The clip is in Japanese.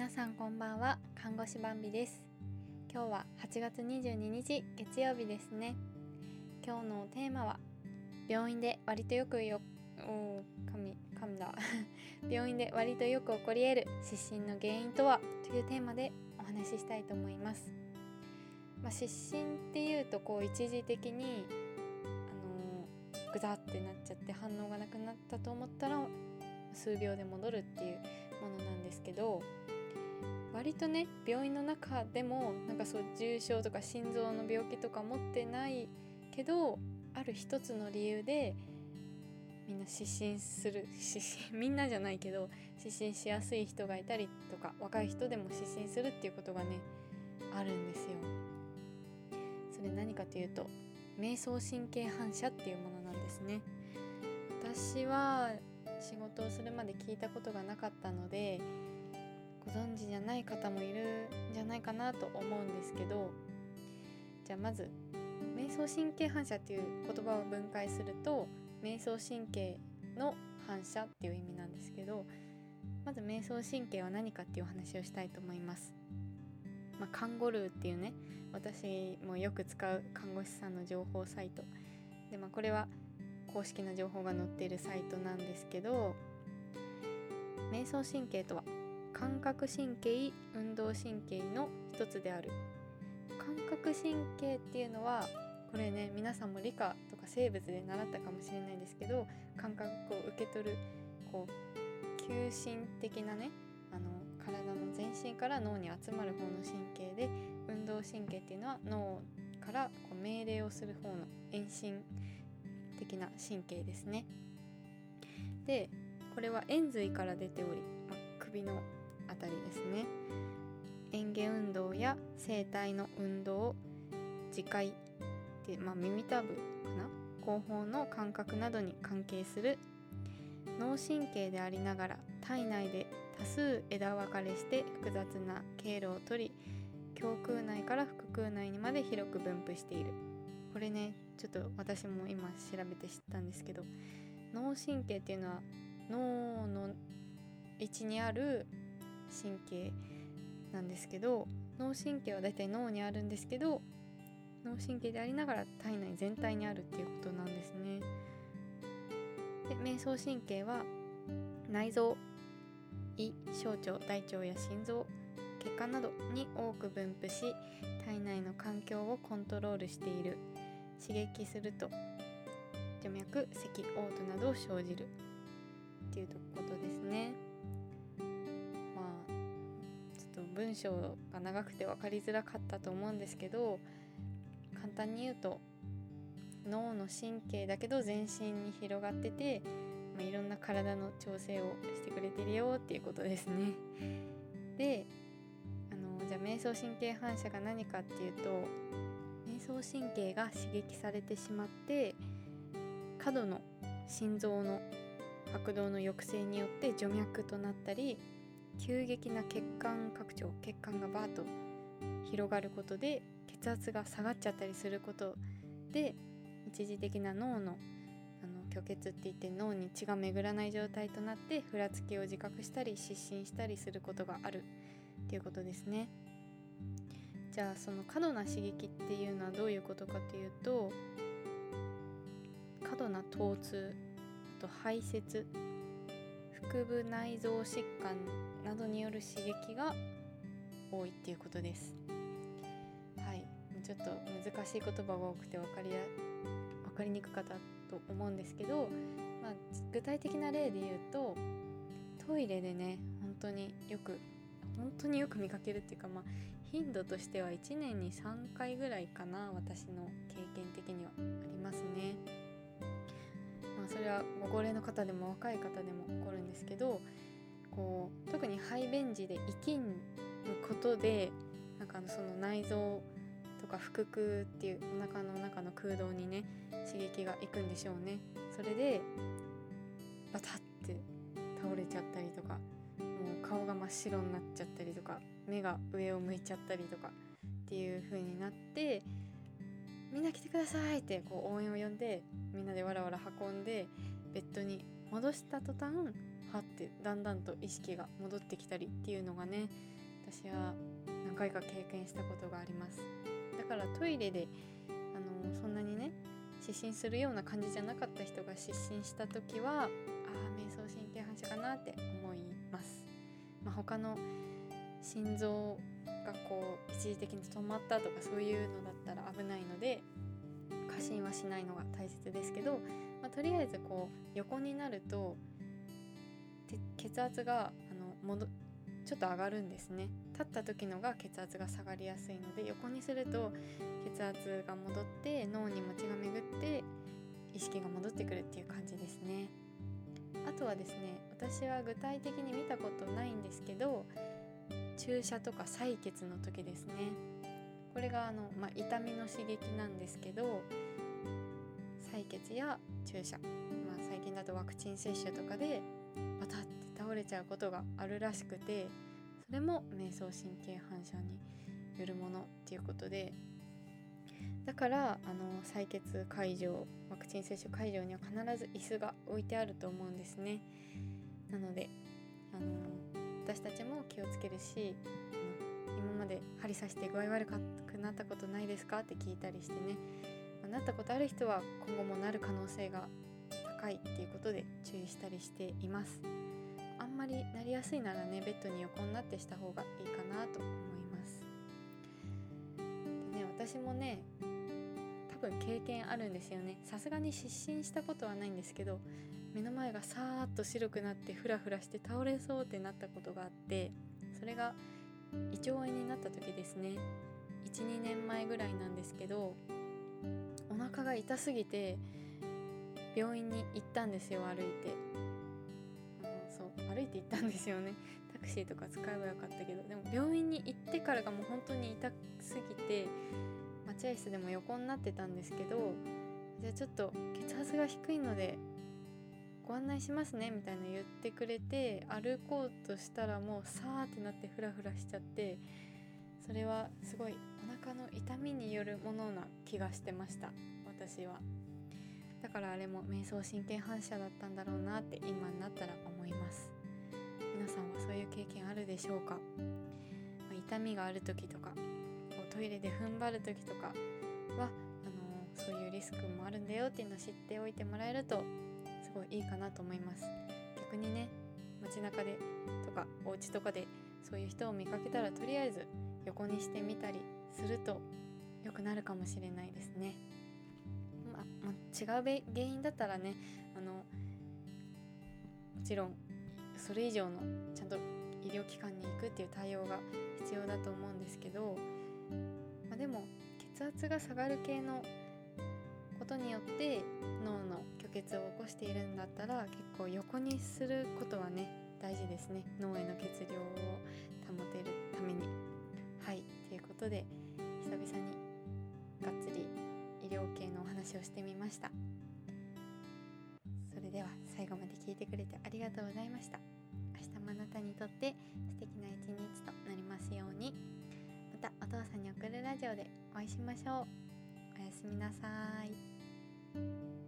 皆さんこんばんは看護師バンビです。今日は8月22日月曜日ですね。今日のテーマは病院で割とよくよお噛み噛んだ。病院で割とよく起こり得る失神の原因とはというテーマでお話ししたいと思います。まあ、失神っていうとこう一時的にあのグザってなっちゃって反応がなくなったと思ったら数秒で戻るっていうものなんですけど割とね病院の中でもなんかそう重症とか心臓の病気とか持ってないけどある一つの理由でみんな失神する失神 みんなじゃないけど失神しやすい人がいたりとか若い人でも失神するっていうことがねあるんですよ。それ何かというと瞑想神経反射っていうものなんですね。私は仕事をするまで聞いたことがなかったのでご存知じゃない方もいるんじゃないかなと思うんですけどじゃあまず瞑想神経反射っていう言葉を分解すると瞑想神経の反射っていう意味なんですけどまず瞑想神経は何かっていうお話をしたいと思います。まあ、カンゴルーっていうね私もよく使う看護師さんの情報サイトで、まあ、これは公式な情報が載っているサイトなんですけど瞑想神経とは感覚神経運動神経の一つである感覚神経っていうのはこれね皆さんも理科とか生物で習ったかもしれないんですけど感覚を受け取るこう急進的なねあの体の全身から脳に集まる方の神経で運動神経っていうのは脳からこう命令をする方の遠心的な神経ですね。でこれは円髄から出ており、ま首の辺りですね。嚥下運動や声帯の運動耳介ってまあ、耳たぶかな？後方の感覚などに関係する脳神経でありながら体内で多数枝分かれして複雑な経路をとり胸腔内から腹腔内にまで広く分布しているこれねちょっと私も今調べて知ったんですけど脳神経っていうのは脳の位置にある神経なんですけど脳神経はだいたい脳にあるんですけど脳神経でありながら体内全体にあるっていうことなんですね。で瞑想神経は内臓胃小腸大腸や心臓血管などに多く分布し体内の環境をコントロールしている刺激すると静脈咳嘔吐などを生じるっていうことですね文章が長くて分かりづらかったと思うんですけど簡単に言うと脳の神経だけど全身に広がってて、まあ、いろんな体の調整をしてくれてるよっていうことですね。であのじゃあ瞑想神経反射が何かっていうと瞑想神経が刺激されてしまって過度の心臓の拍動の抑制によって除脈となったり急激な血管拡張血管がバーッと広がることで血圧が下がっちゃったりすることで一時的な脳のあの虚血って言って脳に血が巡らない状態となってふらつきを自覚したり失神したりすることがあるっていうことですね。じゃあその過度な刺激っていうのはどういうことかというと過度な疼痛あと排泄腹部内臓疾患などによる刺激が多いっていうことです。はい、ちょっと難しい言葉が多くて分かりや分かりにくかったと思うんですけど、まあ、具体的な例で言うとトイレでね本当によく本当によく見かけるっていうか、まあ、頻度としては1年に3回ぐらいかな私の経験的にはありますね。まあ、それはご高齢の方でも若い方でも起こるんですけどこう特に排便時で生きむことでなんかその内臓とか腹腔っていうお腹の中の空洞にね刺激がいくんでしょうね。それでバタッて倒れちゃったりとかもう顔が真っ白になっちゃったりとか目が上を向いちゃったりとかっていう風になってみんな来てくださいってこう応援を呼んでみんなでわらわら運んでベッドに戻した途端はってだんだんと意識が戻ってきたりっていうのがね私は何回か経験したことがあります。だからトイレであのそんなにね失神するような感じじゃなかった人が失神した時はああ瞑想神経反射かなって思います、まあ、他の心臓がこう一時的に止まったとかそういうのだったら危ないので過信はしないのが大切ですけど、まあ、とりあえずこう横になると血圧があの戻ちょっと上がるんですね。立った時のが血圧が下がりやすいので横にすると血圧が戻って脳にも血が巡って意識が戻ってくるっていう感じですね。あとはですね私は具体的に見たことないんですけど注射とか採血の時ですね。これがあの、まあ、痛みの刺激なんですけど採血や注射、まあ、最近だとワクチン接種とかでバタッて倒れちゃうことがあるらしくてそれも瞑想神経反射によるものっていうことでだからあの採血会場ワクチン接種会場には必ず椅子が置いてあると思うんですね。なのであの私たちも気をつけるし今まで針刺して具合悪くなったことないですか？って聞いたりしてね、まあ、なったことある人は今後もなる可能性が高いっていうことで注意したりしています。あんまりなりやすいならねベッドに横になってした方がいいかなと思います。でね私もね多分経験あるんですよね。さすがに失神したことはないんですけど目の前がさーっと白くなってフラフラして倒れそうってなったことがあってそれが胃腸炎になった時ですね。12年前ぐらいなんですけどお腹が痛すぎて病院に行ったんですよ歩いて。あそう歩いて行ったんですよね。タクシーとか使えばよかったけど。でも病院に行ってからがもう本当に痛すぎて待合室でも横になってたんですけどじゃあちょっと血圧が低いのでご案内しますねみたいな言ってくれて歩こうとしたらもうさーってなってフラフラしちゃってそれはすごいお腹の痛みによるものな気がしてました私は。だからあれも瞑想神経反射だったんだろうなって今になったら思います。皆さんはそういう経験あるでしょうか、ま、痛みがある時とかこうトイレで踏ん張る時とかはあのそういうリスクもあるんだよっていうのを知っておいてもらえるとすごいいいかなと思います。逆にね街中でとかお家とかでそういう人を見かけたらとりあえず横にしてみたりすると良くなるかもしれないですね。違う原因だったらねあのもちろんそれ以上のちゃんと医療機関に行くっていう対応が必要だと思うんですけど、まあ、でも血圧が下がる系のことによって脳の虚血を起こしているんだったら結構横にすることはね大事ですね脳への血流を保てるために。はいということで系のお話をしてみました。それでは最後まで聞いてくれてありがとうございました。明日もあなたにとって素敵な一日となりますように。またお父さんに送るラジオでお会いしましょう。おやすみなさい。